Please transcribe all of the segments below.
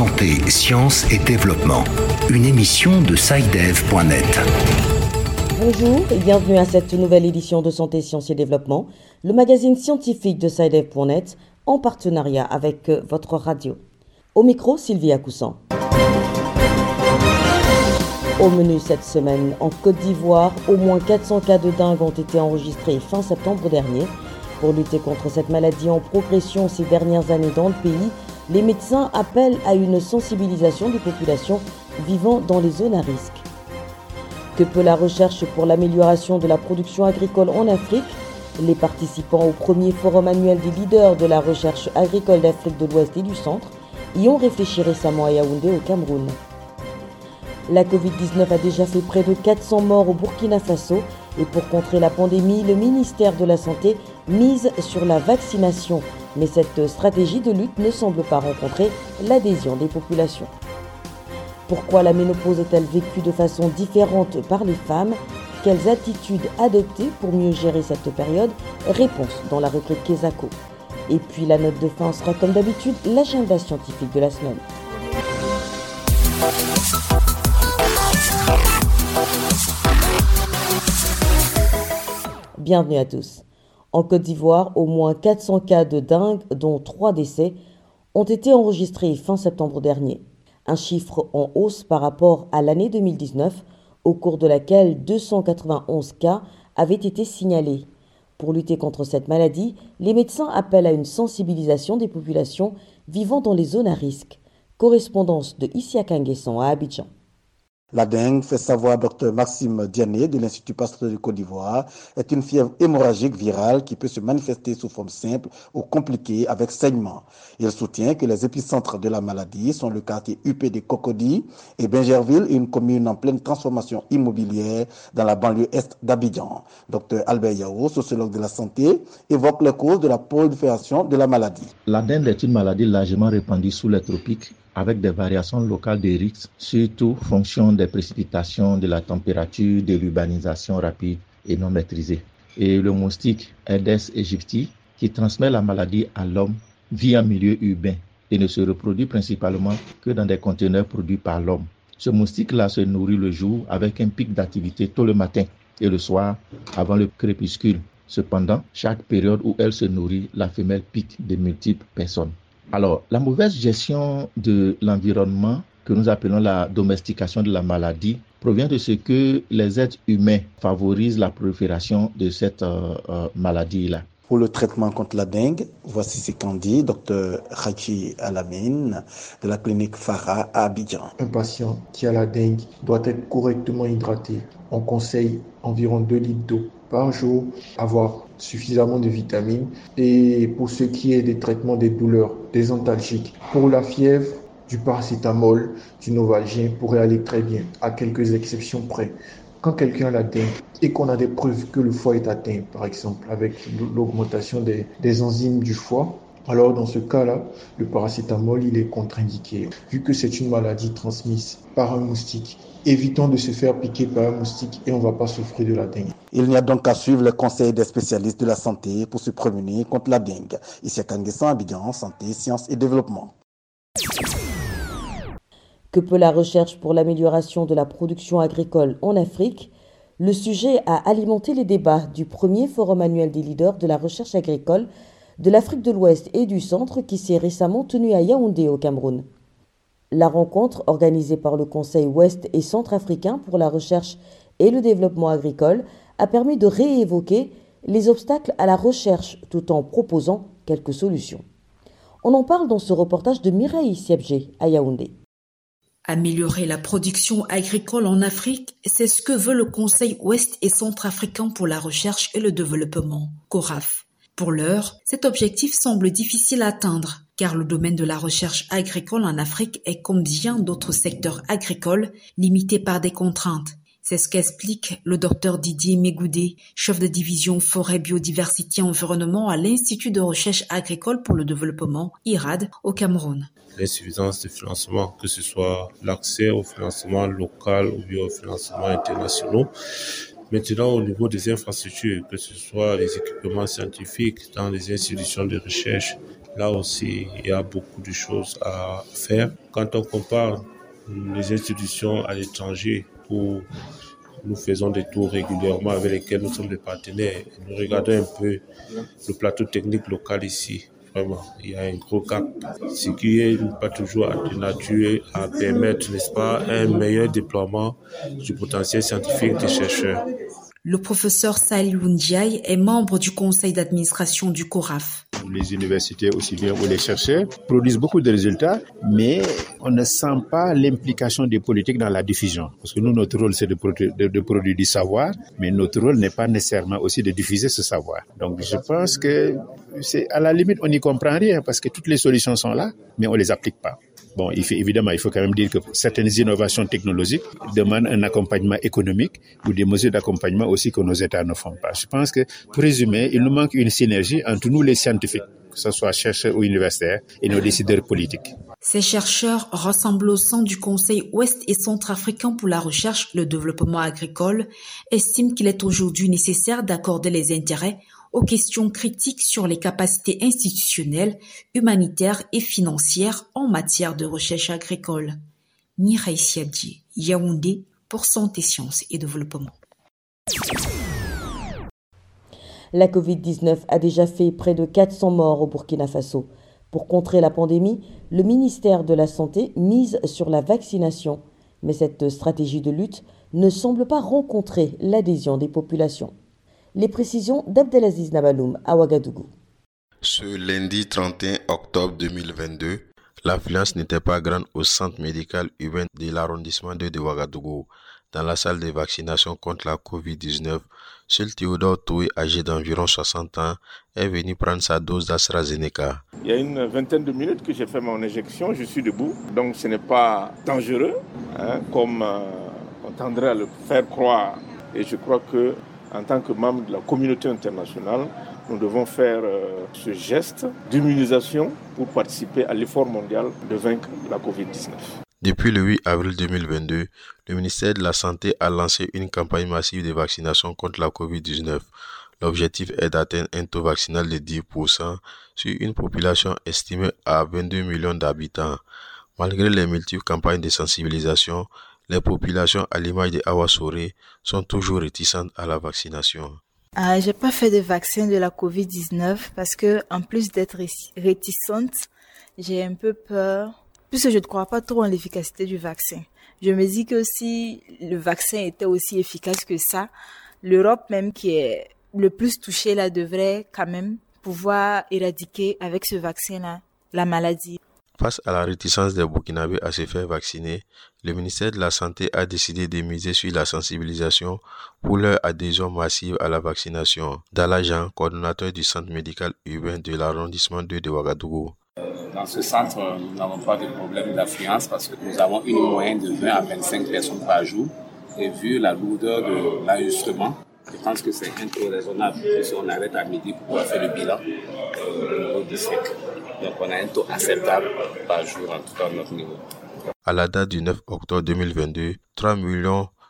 Santé, sciences et développement. Une émission de SciDev.net. Bonjour et bienvenue à cette nouvelle édition de Santé, sciences et développement, le magazine scientifique de SciDev.net en partenariat avec euh, votre radio. Au micro, Sylvia Coussan. Au menu cette semaine, en Côte d'Ivoire, au moins 400 cas de dingue ont été enregistrés fin septembre dernier. Pour lutter contre cette maladie en progression ces dernières années dans le pays, les médecins appellent à une sensibilisation des populations vivant dans les zones à risque. Que peut la recherche pour l'amélioration de la production agricole en Afrique? Les participants au premier forum annuel des leaders de la recherche agricole d'Afrique de l'Ouest et du Centre y ont réfléchi récemment à Yaoundé au Cameroun. La Covid-19 a déjà fait près de 400 morts au Burkina Faso et pour contrer la pandémie, le ministère de la Santé mise sur la vaccination. Mais cette stratégie de lutte ne semble pas rencontrer l'adhésion des populations. Pourquoi la ménopause est-elle vécue de façon différente par les femmes? Quelles attitudes adopter pour mieux gérer cette période? Réponse dans la rubrique Kesako. Et puis la note de fin sera comme d'habitude l'agenda scientifique de la semaine. Bienvenue à tous. En Côte d'Ivoire, au moins 400 cas de dingue, dont 3 décès, ont été enregistrés fin septembre dernier. Un chiffre en hausse par rapport à l'année 2019, au cours de laquelle 291 cas avaient été signalés. Pour lutter contre cette maladie, les médecins appellent à une sensibilisation des populations vivant dans les zones à risque. Correspondance de Issia Kanguesson à Abidjan. La dengue, fait savoir Dr Maxime Diané de l'Institut Pasteur de Côte d'Ivoire, est une fièvre hémorragique virale qui peut se manifester sous forme simple ou compliquée avec saignement. Il soutient que les épicentres de la maladie sont le quartier UP des Cocody et Bingerville, une commune en pleine transformation immobilière dans la banlieue est d'Abidjan. Dr Albert Yao, sociologue de la santé, évoque les causes de la prolifération de la maladie. La dengue est une maladie largement répandue sous les tropiques avec des variations locales des risques, surtout fonction des précipitations, de la température, de l'urbanisation rapide et non maîtrisée. Et le moustique Aedes aegypti, qui transmet la maladie à l'homme, vit en milieu urbain et ne se reproduit principalement que dans des conteneurs produits par l'homme. Ce moustique-là se nourrit le jour avec un pic d'activité tôt le matin et le soir avant le crépuscule. Cependant, chaque période où elle se nourrit, la femelle pique de multiples personnes. Alors, la mauvaise gestion de l'environnement, que nous appelons la domestication de la maladie, provient de ce que les êtres humains favorisent la prolifération de cette euh, euh, maladie-là. Pour le traitement contre la dengue, voici ce qu'en dit Dr Hachi Alamine de la clinique Farah à Abidjan. Un patient qui a la dengue doit être correctement hydraté. On conseille environ 2 litres d'eau par jour, avoir suffisamment de vitamines. Et pour ce qui est des traitements des douleurs, des antalgiques, pour la fièvre, du paracétamol, du novalgien pourrait aller très bien, à quelques exceptions près. Quand quelqu'un a la dengue et qu'on a des preuves que le foie est atteint, par exemple, avec l'augmentation des, des enzymes du foie, alors dans ce cas-là, le paracétamol, il est contre-indiqué. Vu que c'est une maladie transmise par un moustique, évitons de se faire piquer par un moustique et on ne va pas souffrir de la dengue. Il n'y a donc qu'à suivre les conseils des spécialistes de la santé pour se prémunir contre la dengue. Ici à Abidjan, Santé, Sciences et Développement. Que peut la recherche pour l'amélioration de la production agricole en Afrique? Le sujet a alimenté les débats du premier forum annuel des leaders de la recherche agricole de l'Afrique de l'Ouest et du Centre qui s'est récemment tenu à Yaoundé au Cameroun. La rencontre, organisée par le Conseil ouest et centrafricain pour la recherche et le développement agricole, a permis de réévoquer les obstacles à la recherche tout en proposant quelques solutions. On en parle dans ce reportage de Mireille Siebgé à Yaoundé. Améliorer la production agricole en Afrique, c'est ce que veut le Conseil ouest et centrafricain pour la recherche et le développement, CORAF. Pour l'heure, cet objectif semble difficile à atteindre, car le domaine de la recherche agricole en Afrique est comme bien d'autres secteurs agricoles, limité par des contraintes. C'est ce qu'explique le docteur Didier Mégoudé, chef de division forêt biodiversité environnement à l'Institut de recherche agricole pour le développement, IRAD, au Cameroun. L'insuffisance de financement, que ce soit l'accès au financement local ou au financement international, Maintenant, au niveau des infrastructures, que ce soit les équipements scientifiques dans les institutions de recherche Là aussi, il y a beaucoup de choses à faire. Quand on compare les institutions à l'étranger où nous faisons des tours régulièrement avec lesquels nous sommes des partenaires, nous regardons un peu le plateau technique local ici. Vraiment, il y a un gros cap, ce qui n'est pas toujours de nature à permettre, n'est-ce pas, un meilleur déploiement du potentiel scientifique des chercheurs. Le professeur Salih Ndiaye est membre du conseil d'administration du CORAF. Les universités aussi bien ou les chercheurs produisent beaucoup de résultats, mais on ne sent pas l'implication des politiques dans la diffusion. Parce que nous, notre rôle, c'est de, de, produire du savoir, mais notre rôle n'est pas nécessairement aussi de diffuser ce savoir. Donc je pense que c'est à la limite, on n'y comprend rien parce que toutes les solutions sont là, mais on les applique pas. Bon, il fait, évidemment, il faut quand même dire que certaines innovations technologiques demandent un accompagnement économique ou des mesures d'accompagnement aussi que nos États ne font pas. Je pense que, pour résumer, il nous manque une synergie entre nous les scientifiques, que ce soit chercheurs ou universitaires, et nos décideurs politiques. Ces chercheurs rassemblés au sein du Conseil ouest et centrafricain pour la recherche le développement agricole estiment qu'il est aujourd'hui nécessaire d'accorder les intérêts aux questions critiques sur les capacités institutionnelles, humanitaires et financières en matière de recherche agricole. Mireille Siadji, Yaoundé, pour Santé, Sciences et Développement. La Covid-19 a déjà fait près de 400 morts au Burkina Faso. Pour contrer la pandémie, le ministère de la Santé mise sur la vaccination. Mais cette stratégie de lutte ne semble pas rencontrer l'adhésion des populations. Les précisions d'Abdelaziz Nabaloum à Ouagadougou. Ce lundi 31 octobre 2022, l'affluence n'était pas grande au centre médical urbain de l'arrondissement de Ouagadougou. Dans la salle de vaccination contre la COVID-19, seul Théodore Toué, âgé d'environ 60 ans, est venu prendre sa dose d'AstraZeneca. Il y a une vingtaine de minutes que j'ai fait mon injection, je suis debout, donc ce n'est pas dangereux, hein, comme euh, on tendrait à le faire croire. Et je crois que en tant que membre de la communauté internationale, nous devons faire euh, ce geste d'immunisation pour participer à l'effort mondial de vaincre la COVID-19. Depuis le 8 avril 2022, le ministère de la Santé a lancé une campagne massive de vaccination contre la COVID-19. L'objectif est d'atteindre un taux vaccinal de 10% sur une population estimée à 22 millions d'habitants. Malgré les multiples campagnes de sensibilisation, les populations à l'image de Awasore sont toujours réticentes à la vaccination. Euh, j'ai pas fait de vaccin de la Covid-19 parce que, en plus d'être réticente, j'ai un peu peur puisque je ne crois pas trop en l'efficacité du vaccin. Je me dis que si le vaccin était aussi efficace que ça, l'Europe même qui est le plus touchée là devrait quand même pouvoir éradiquer avec ce vaccin-là la maladie. Face à la réticence des Burkinabés à se faire vacciner, le ministère de la Santé a décidé de miser sur la sensibilisation pour leur adhésion massive à la vaccination. Dalajan, coordonnateur du centre médical urbain de l'arrondissement 2 de Ouagadougou. Dans ce centre, nous n'avons pas de problème d'affluence parce que nous avons une moyenne de 20 à 25 personnes par jour. Et vu la lourdeur de l'enregistrement, je pense que c'est un taux raisonnable si on arrête à midi pour pouvoir faire le bilan euh, au niveau du sec. Donc on a un taux acceptable par jour, en tout cas à notre niveau. À la date du 9 octobre 2022, 3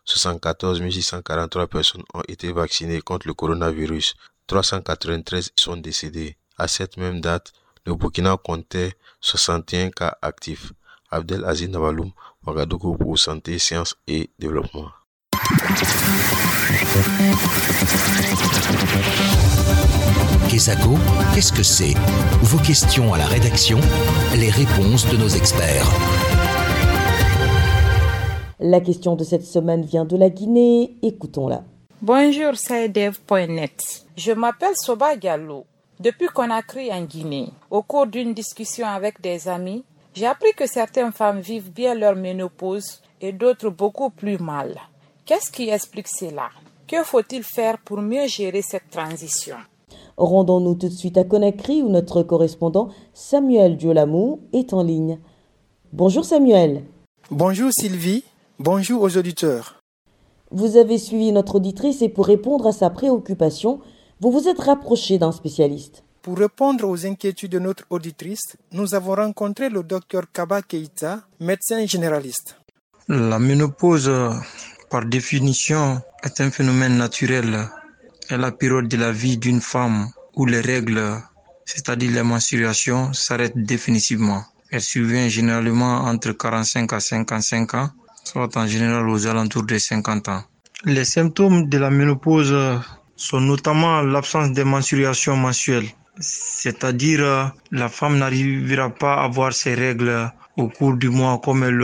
74 643 personnes ont été vaccinées contre le coronavirus. 393 sont décédés. À cette même date, le Burkina comptait 61 cas actifs. Abdel Aziz Nabaloum, Ouagadougou pour Santé, Sciences et Développement. Kesako, qu'est-ce que c'est? Vos questions à la rédaction, les réponses de nos experts. La question de cette semaine vient de la Guinée. Écoutons-la. Bonjour, c'est Dev.net. Je m'appelle Soba Gallo. Depuis qu'on a créé en Guinée, au cours d'une discussion avec des amis, j'ai appris que certaines femmes vivent bien leur ménopause et d'autres beaucoup plus mal. Qu'est-ce qui explique cela? Que faut-il faire pour mieux gérer cette transition? Rendons-nous tout de suite à Conakry où notre correspondant Samuel Diolamou est en ligne. Bonjour Samuel. Bonjour Sylvie. Bonjour aux auditeurs. Vous avez suivi notre auditrice et pour répondre à sa préoccupation, vous vous êtes rapproché d'un spécialiste. Pour répondre aux inquiétudes de notre auditrice, nous avons rencontré le docteur Kaba Keita, médecin généraliste. La ménopause, par définition, est un phénomène naturel. est la période de la vie d'une femme où les règles c'est-à-dire les menstruations, s'arrête définitivement. Elle survient généralement entre 45 à 55 ans, soit en général aux alentours de 50 ans. Les symptômes de la ménopause sont notamment l'absence de menstruation mensuelle, c'est-à-dire la femme n'arrivera pas à avoir ses règles au cours du mois comme elle,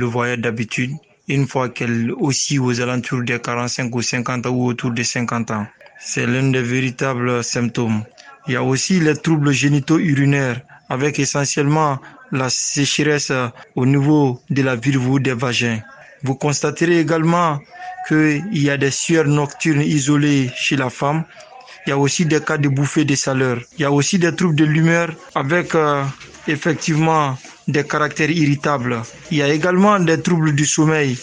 le voyait d'habitude, une fois qu'elle aussi aux alentours de 45 ou 50 ans ou autour de 50 ans. C'est l'un des véritables symptômes. Il y a aussi les troubles génitaux urinaires avec essentiellement la sécheresse au niveau de la vulve des vagins. Vous constaterez également qu'il y a des sueurs nocturnes isolées chez la femme. Il y a aussi des cas de bouffées de chaleur. Il y a aussi des troubles de l'humeur avec euh, effectivement des caractères irritables. Il y a également des troubles du sommeil.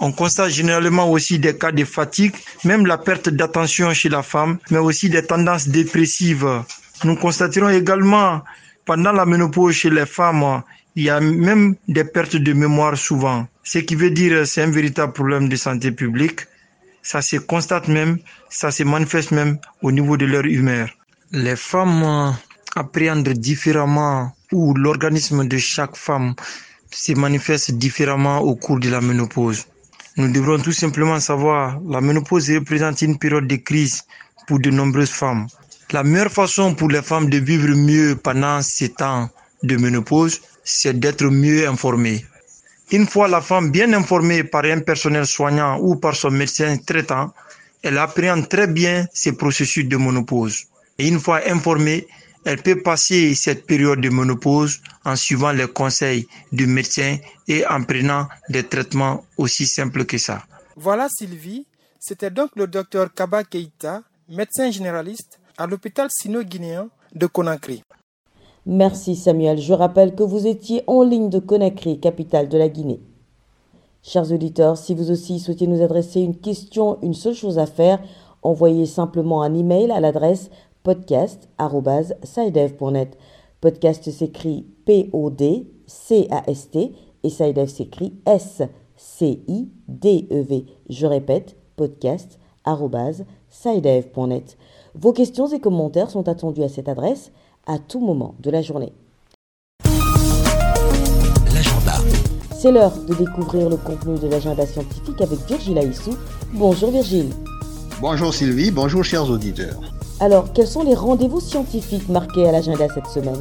On constate généralement aussi des cas de fatigue, même la perte d'attention chez la femme, mais aussi des tendances dépressives. Nous constaterons également pendant la ménopause chez les femmes, il y a même des pertes de mémoire souvent. Ce qui veut dire c'est un véritable problème de santé publique. Ça se constate même, ça se manifeste même au niveau de leur humeur. Les femmes appréhendent différemment ou l'organisme de chaque femme se manifeste différemment au cours de la ménopause. Nous devrons tout simplement savoir, la ménopause représente une période de crise pour de nombreuses femmes. La meilleure façon pour les femmes de vivre mieux pendant ces temps de ménopause, c'est d'être mieux informées. Une fois la femme bien informée par un personnel soignant ou par son médecin traitant, elle appréhende très bien ces processus de ménopause. Et une fois informée, elle peut passer cette période de ménopause en suivant les conseils du médecin et en prenant des traitements aussi simples que ça. Voilà Sylvie, c'était donc le docteur Kaba Keita, médecin généraliste à l'hôpital sino-guinéen de Conakry. Merci Samuel. Je rappelle que vous étiez en ligne de Conakry, capitale de la Guinée. Chers auditeurs, si vous aussi souhaitez nous adresser une question, une seule chose à faire, envoyez simplement un email à l'adresse podcast.sidev.net. Podcast s'écrit P-O-D-C-A-S-T et Sidev s'écrit S-C-I-D-E-V. Je répète, podcast.sidev.net. Vos questions et commentaires sont attendus à cette adresse à tout moment de la journée. L'agenda. C'est l'heure de découvrir le contenu de l'agenda scientifique avec Virgile Aissou. Bonjour Virgile. Bonjour Sylvie, bonjour chers auditeurs. Alors, quels sont les rendez-vous scientifiques marqués à l'agenda cette semaine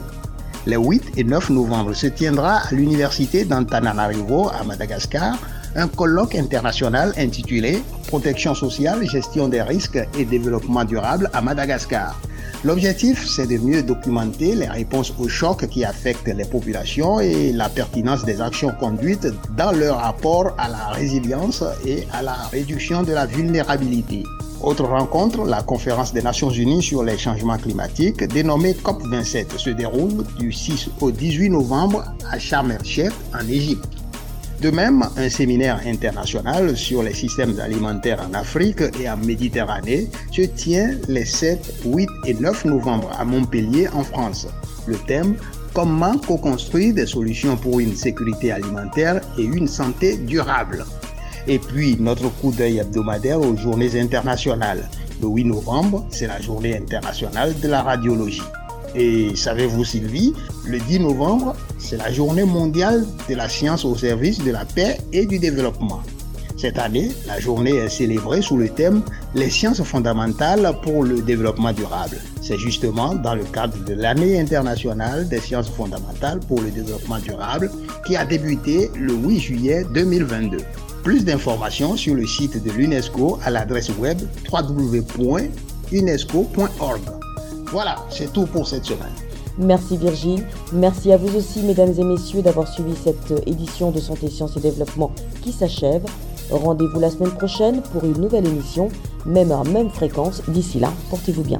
Les 8 et 9 novembre se tiendra à l'université d'Antananarivo à Madagascar un colloque international intitulé Protection sociale, gestion des risques et développement durable à Madagascar. L'objectif, c'est de mieux documenter les réponses aux chocs qui affectent les populations et la pertinence des actions conduites dans leur rapport à la résilience et à la réduction de la vulnérabilité. Autre rencontre, la conférence des Nations Unies sur les changements climatiques, dénommée COP27, se déroule du 6 au 18 novembre à Sharm el-Sheikh en Égypte. De même, un séminaire international sur les systèmes alimentaires en Afrique et en Méditerranée se tient les 7, 8 et 9 novembre à Montpellier en France. Le thème Comment co-construire des solutions pour une sécurité alimentaire et une santé durable. Et puis notre coup d'œil hebdomadaire aux journées internationales. Le 8 novembre, c'est la journée internationale de la radiologie. Et savez-vous Sylvie, le 10 novembre, c'est la journée mondiale de la science au service de la paix et du développement. Cette année, la journée est célébrée sous le thème Les sciences fondamentales pour le développement durable. C'est justement dans le cadre de l'année internationale des sciences fondamentales pour le développement durable qui a débuté le 8 juillet 2022. Plus d'informations sur le site de l'UNESCO à l'adresse web www.unesco.org. Voilà, c'est tout pour cette semaine. Merci Virgile. Merci à vous aussi, mesdames et messieurs, d'avoir suivi cette édition de Santé, Sciences et Développement qui s'achève. Rendez-vous la semaine prochaine pour une nouvelle émission, même heure, même fréquence. D'ici là, portez-vous bien.